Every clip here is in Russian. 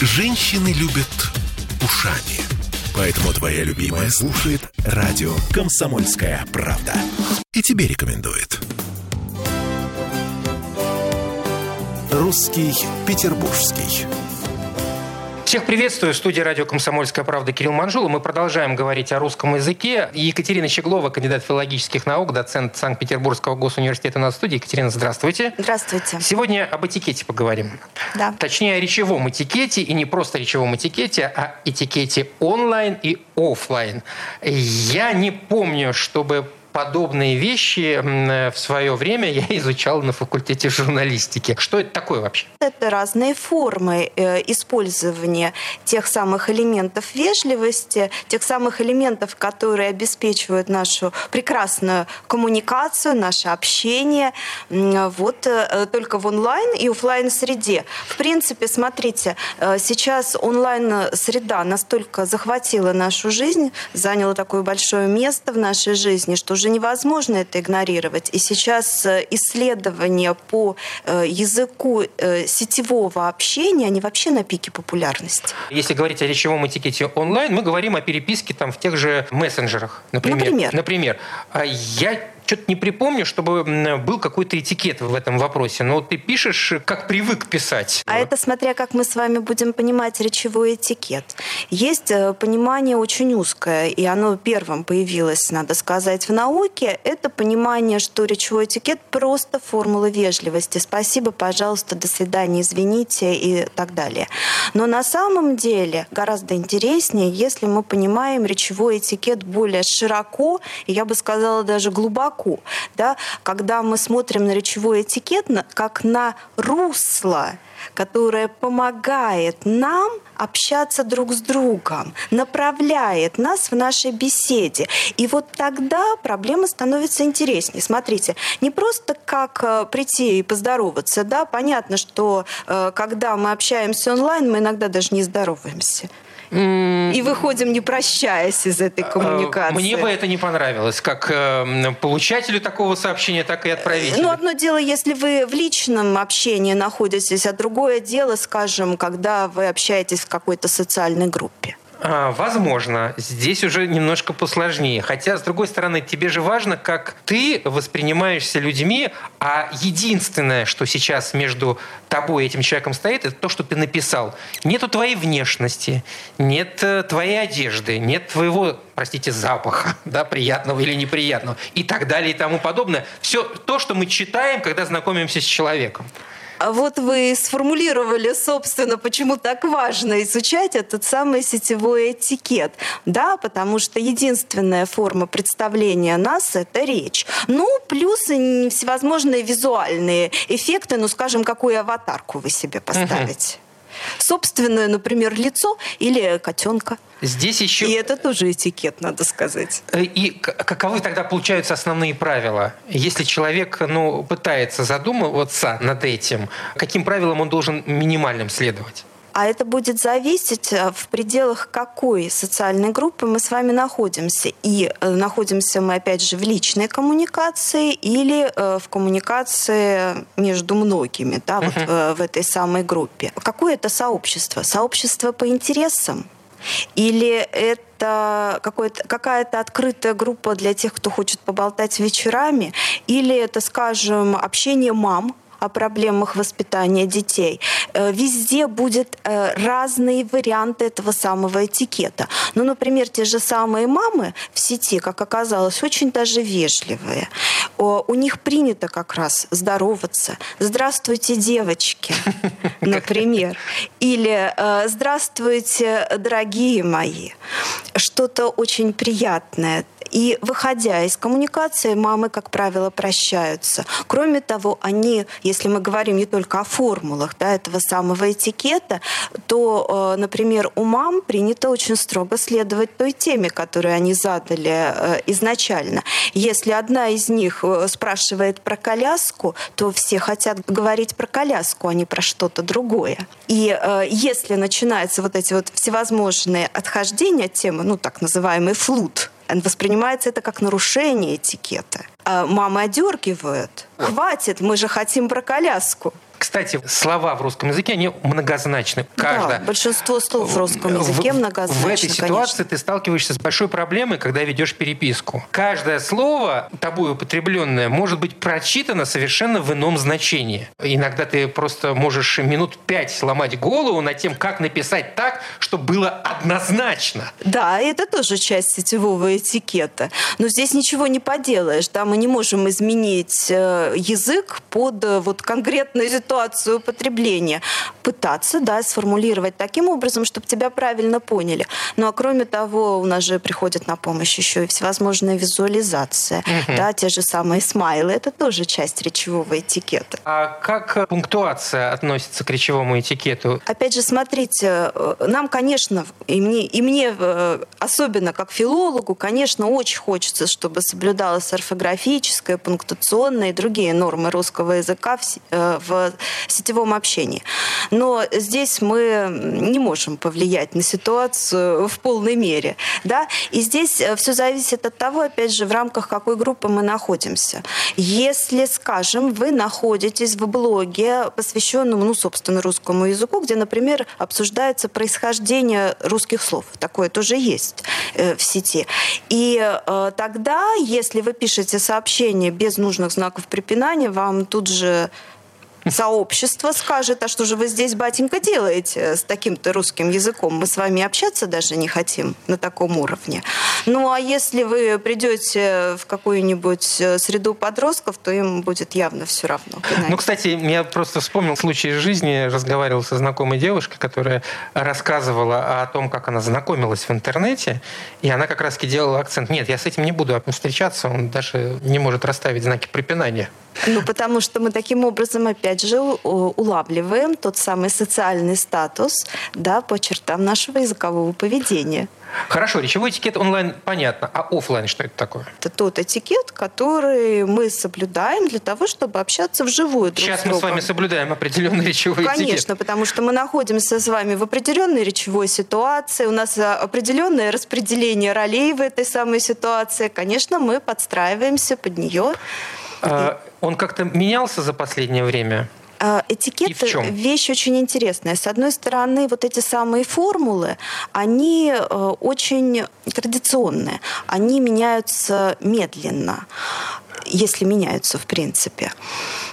Женщины любят ушами. Поэтому твоя любимая слушает радио «Комсомольская правда». И тебе рекомендует. Русский Петербургский. Всех приветствую. В студии радио «Комсомольская правда» Кирилл Манжула. Мы продолжаем говорить о русском языке. Екатерина Щеглова, кандидат филологических наук, доцент Санкт-Петербургского госуниверситета на студии. Екатерина, здравствуйте. Здравствуйте. Сегодня об этикете поговорим. Да. Точнее, о речевом этикете, и не просто речевом этикете, а этикете онлайн и офлайн. Я не помню, чтобы подобные вещи в свое время я изучал на факультете журналистики. Что это такое вообще? Это разные формы э, использования тех самых элементов вежливости, тех самых элементов, которые обеспечивают нашу прекрасную коммуникацию, наше общение. Вот э, только в онлайн и офлайн среде. В принципе, смотрите, э, сейчас онлайн среда настолько захватила нашу жизнь, заняла такое большое место в нашей жизни, что уже невозможно это игнорировать. И сейчас э, исследования по э, языку э, сетевого общения, они вообще на пике популярности. Если говорить о речевом этикете онлайн, мы говорим о переписке там, в тех же мессенджерах, например. Например. например. А я что-то не припомню, чтобы был какой-то этикет в этом вопросе. Но ты пишешь, как привык писать. А это смотря как мы с вами будем понимать речевой этикет. Есть э, понимание очень узкое, и оно первым появилось, надо сказать, в науке. Это понимание, что речевой этикет просто формула вежливости. Спасибо, пожалуйста, до свидания, извините и так далее. Но на самом деле гораздо интереснее, если мы понимаем речевой этикет более широко, и я бы сказала даже глубоко, языку, да, когда мы смотрим на речевой этикет как на русло, которое помогает нам общаться друг с другом, направляет нас в нашей беседе. И вот тогда проблема становится интереснее. Смотрите, не просто как э, прийти и поздороваться, да, понятно, что э, когда мы общаемся онлайн, мы иногда даже не здороваемся. И выходим, не прощаясь из этой э, коммуникации. Мне бы это не понравилось, как э, получателю такого сообщения, так и отправителю. Ну, одно дело, если вы в личном общении находитесь, а другое дело, скажем, когда вы общаетесь в какой-то социальной группе. А, возможно, здесь уже немножко посложнее. Хотя, с другой стороны, тебе же важно, как ты воспринимаешься людьми, а единственное, что сейчас между тобой и этим человеком стоит, это то, что ты написал. Нету твоей внешности, нет э, твоей одежды, нет твоего, простите, запаха, да, приятного или неприятного, и так далее и тому подобное. Все то, что мы читаем, когда знакомимся с человеком. А вот вы сформулировали, собственно, почему так важно изучать этот самый сетевой этикет. Да, потому что единственная форма представления нас — это речь. Ну, плюс всевозможные визуальные эффекты, ну, скажем, какую аватарку вы себе поставите. Uh-huh собственное, например, лицо или котенка. Здесь еще... И это тоже этикет, надо сказать. Э, и каковы тогда получаются основные правила? Если человек ну, пытается задумываться над этим, каким правилам он должен минимальным следовать? А это будет зависеть э, в пределах какой социальной группы мы с вами находимся. И э, находимся мы, опять же, в личной коммуникации или э, в коммуникации между многими, да, uh-huh. вот в этой самой группе. Какое это сообщество? Сообщество по интересам? Или это какая-то открытая группа для тех, кто хочет поболтать вечерами? Или это, скажем, общение мам, о проблемах воспитания детей. Э, везде будет э, разные варианты этого самого этикета. Ну, например, те же самые мамы в сети, как оказалось, очень даже вежливые. У них принято как раз здороваться. «Здравствуйте, девочки», например. Или э, «Здравствуйте, дорогие мои». Что-то очень приятное. И выходя из коммуникации, мамы, как правило, прощаются. Кроме того, они, если мы говорим не только о формулах да, этого самого этикета, то, э, например, у мам принято очень строго следовать той теме, которую они задали э, изначально. Если одна из них э, спрашивает про коляску, то все хотят говорить про коляску, а не про что-то другое. И если начинаются вот эти вот всевозможные отхождения от темы, ну, так называемый флут, воспринимается это как нарушение этикета. А мамы одергивают. Хватит, мы же хотим про коляску. Кстати, слова в русском языке, они многозначны. Каждое. Да, большинство слов в русском языке многозначны, В этой ситуации конечно. ты сталкиваешься с большой проблемой, когда ведешь переписку. Каждое слово, тобой употребленное, может быть прочитано совершенно в ином значении. Иногда ты просто можешь минут пять сломать голову над тем, как написать так, чтобы было однозначно. Да, это тоже часть сетевого этикета. Но здесь ничего не поделаешь. Да, мы не можем изменить э, язык под э, вот конкретную ситуацию употребления. Пытаться, да, сформулировать таким образом, чтобы тебя правильно поняли. Ну а кроме того, у нас же приходит на помощь еще и всевозможная визуализация. Угу. Да, те же самые смайлы. Это тоже часть речевого этикета. А как пунктуация относится к речевому этикету? Опять же, смотрите, э, нам, конечно, и мне, и мне особенно как филологу, конечно, очень хочется, чтобы соблюдалась орфографическая, пунктуационная и другие нормы русского языка в, э, в сетевом общении. Но здесь мы не можем повлиять на ситуацию в полной мере. Да? И здесь э, все зависит от того, опять же, в рамках какой группы мы находимся. Если, скажем, вы находитесь в блоге, посвященном, ну, собственно, русскому языку, где, например, обсуждается происхождение русских слов. Такое тоже есть э, в сети. И э, тогда, если вы пишете сообщение без нужных знаков препинания, вам тут же сообщество скажет, а что же вы здесь, батенька, делаете с таким-то русским языком? Мы с вами общаться даже не хотим на таком уровне. Ну, а если вы придете в какую-нибудь э, среду подростков, то им будет явно все равно. Ну, кстати, я просто вспомнил случай из жизни, разговаривал со знакомой девушкой, которая рассказывала о том, как она знакомилась в интернете, и она как раз-таки делала акцент, нет, я с этим не буду встречаться, он даже не может расставить знаки препинания. Ну, потому что мы таким образом, опять же, улавливаем тот самый социальный статус да, по чертам нашего языкового поведения. Хорошо, речевой этикет онлайн понятно, а офлайн что это такое? Это тот этикет, который мы соблюдаем для того, чтобы общаться вживую друг Сейчас с другом. мы с вами соблюдаем определенный речевой Конечно, этикет. Конечно, потому что мы находимся с вами в определенной речевой ситуации, у нас определенное распределение ролей в этой самой ситуации. Конечно, мы подстраиваемся под нее. А, он как-то менялся за последнее время? А, этикет – вещь очень интересная. С одной стороны, вот эти самые формулы, они э, очень традиционные. Они меняются медленно если меняются в принципе.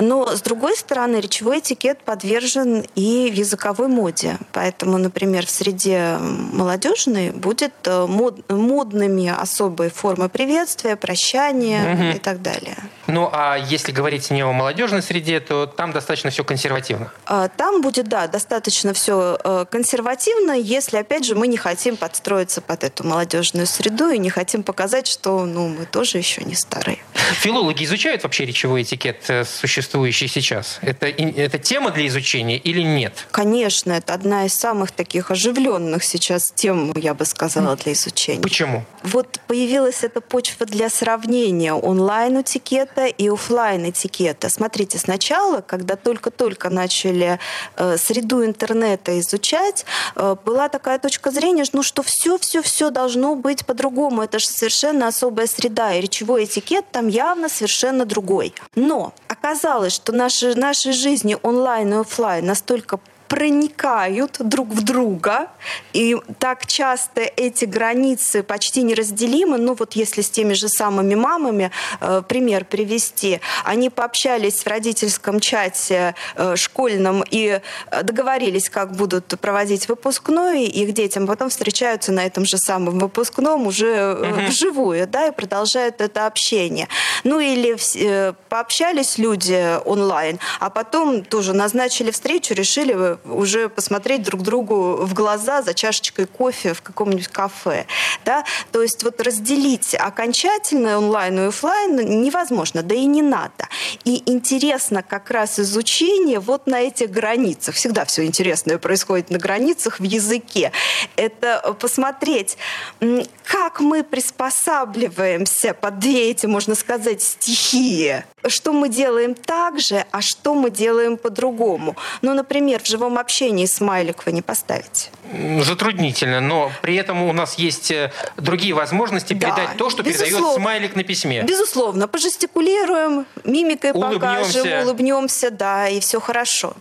Но, с другой стороны, речевой этикет подвержен и языковой моде. Поэтому, например, в среде молодежной будет э, мод, модными особые формы приветствия, прощания угу. и так далее. Ну, а если говорить не о молодежной среде, то там достаточно все консервативно. А, там будет, да, достаточно все э, консервативно, если, опять же, мы не хотим подстроиться под эту молодежную среду и не хотим показать, что ну, мы тоже еще не старые. Филологи изучают вообще речевой этикет, э, существующий сейчас? Это, это тема для изучения или нет? Конечно, это одна из самых таких оживленных сейчас тем, я бы сказала, для изучения. Почему? Вот появилась эта почва для сравнения онлайн-этикета и офлайн этикета. Смотрите, сначала, когда только-только начали э, среду интернета изучать, э, была такая точка зрения, ну что все-все-все должно быть по-другому. Это же совершенно особая среда, и речевой этикет там явно явно совершенно другой. Но оказалось, что наши, нашей жизни онлайн и офлайн настолько проникают друг в друга, и так часто эти границы почти неразделимы. Ну вот если с теми же самыми мамами э, пример привести, они пообщались в родительском чате э, школьном и э, договорились, как будут проводить выпускной, их детям потом встречаются на этом же самом выпускном уже uh вживую, да, и продолжают это общение. Ну или э, пообщались люди онлайн, а потом тоже назначили встречу, решили уже посмотреть друг другу в глаза за чашечкой кофе в каком-нибудь кафе. Да? То есть вот разделить окончательно онлайн и офлайн невозможно, да и не надо. И интересно как раз изучение вот на этих границах. Всегда все интересное происходит на границах в языке. Это посмотреть, как мы приспосабливаемся под две эти, можно сказать, стихии. Что мы делаем так же, а что мы делаем по-другому. Ну, например, в живом живом общении смайлик вы не поставите. Затруднительно, но при этом у нас есть э, другие возможности да, передать то, что безусловно. передает смайлик на письме. Безусловно, пожестикулируем, мимикой улыбнемся. покажем, улыбнемся, да, и все хорошо.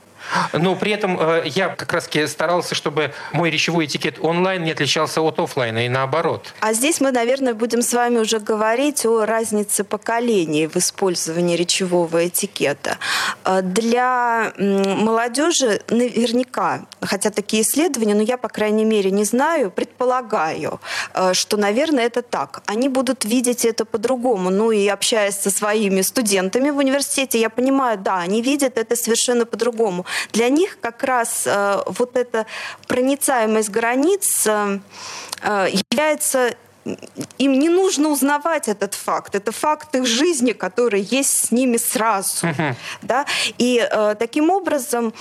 Но при этом э, я как раз старался, чтобы мой речевой этикет онлайн не отличался от офлайна и наоборот. А здесь мы, наверное, будем с вами уже говорить о разнице поколений в использовании речевого этикета. Э, для молодежи наверняка, хотя такие исследования, но я, по крайней мере, не знаю, предполагаю, э, что, наверное, это так. Они будут видеть это по-другому. Ну и общаясь со своими студентами в университете, я понимаю, да, они видят это совершенно по-другому. Для них как раз э, вот эта проницаемость границ э, э, является им не нужно узнавать этот факт. Это факт их жизни, который есть с ними сразу. Uh-huh. Да? И э, таким образом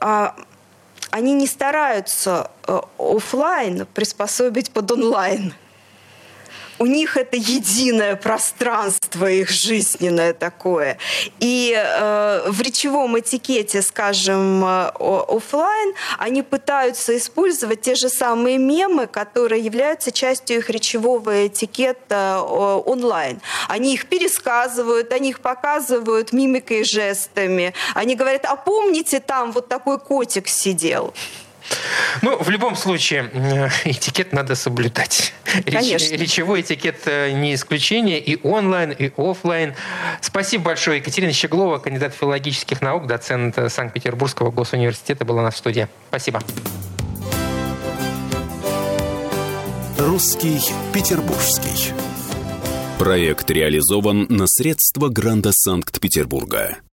э, они не стараются э, офлайн приспособить под онлайн у них это единое пространство их жизненное такое. И э, в речевом этикете, скажем, э, офлайн, они пытаются использовать те же самые мемы, которые являются частью их речевого этикета э, онлайн. Они их пересказывают, они их показывают мимикой и жестами. Они говорят, а помните, там вот такой котик сидел? Ну, в любом случае, этикет надо соблюдать. Конечно. речевой этикет э, не исключение и онлайн, и офлайн. Спасибо большое. Екатерина Щеглова, кандидат филологических наук, доцент Санкт-Петербургского госуниверситета, была на студии. Спасибо. Русский Петербургский. Проект реализован на средства Гранда Санкт-Петербурга.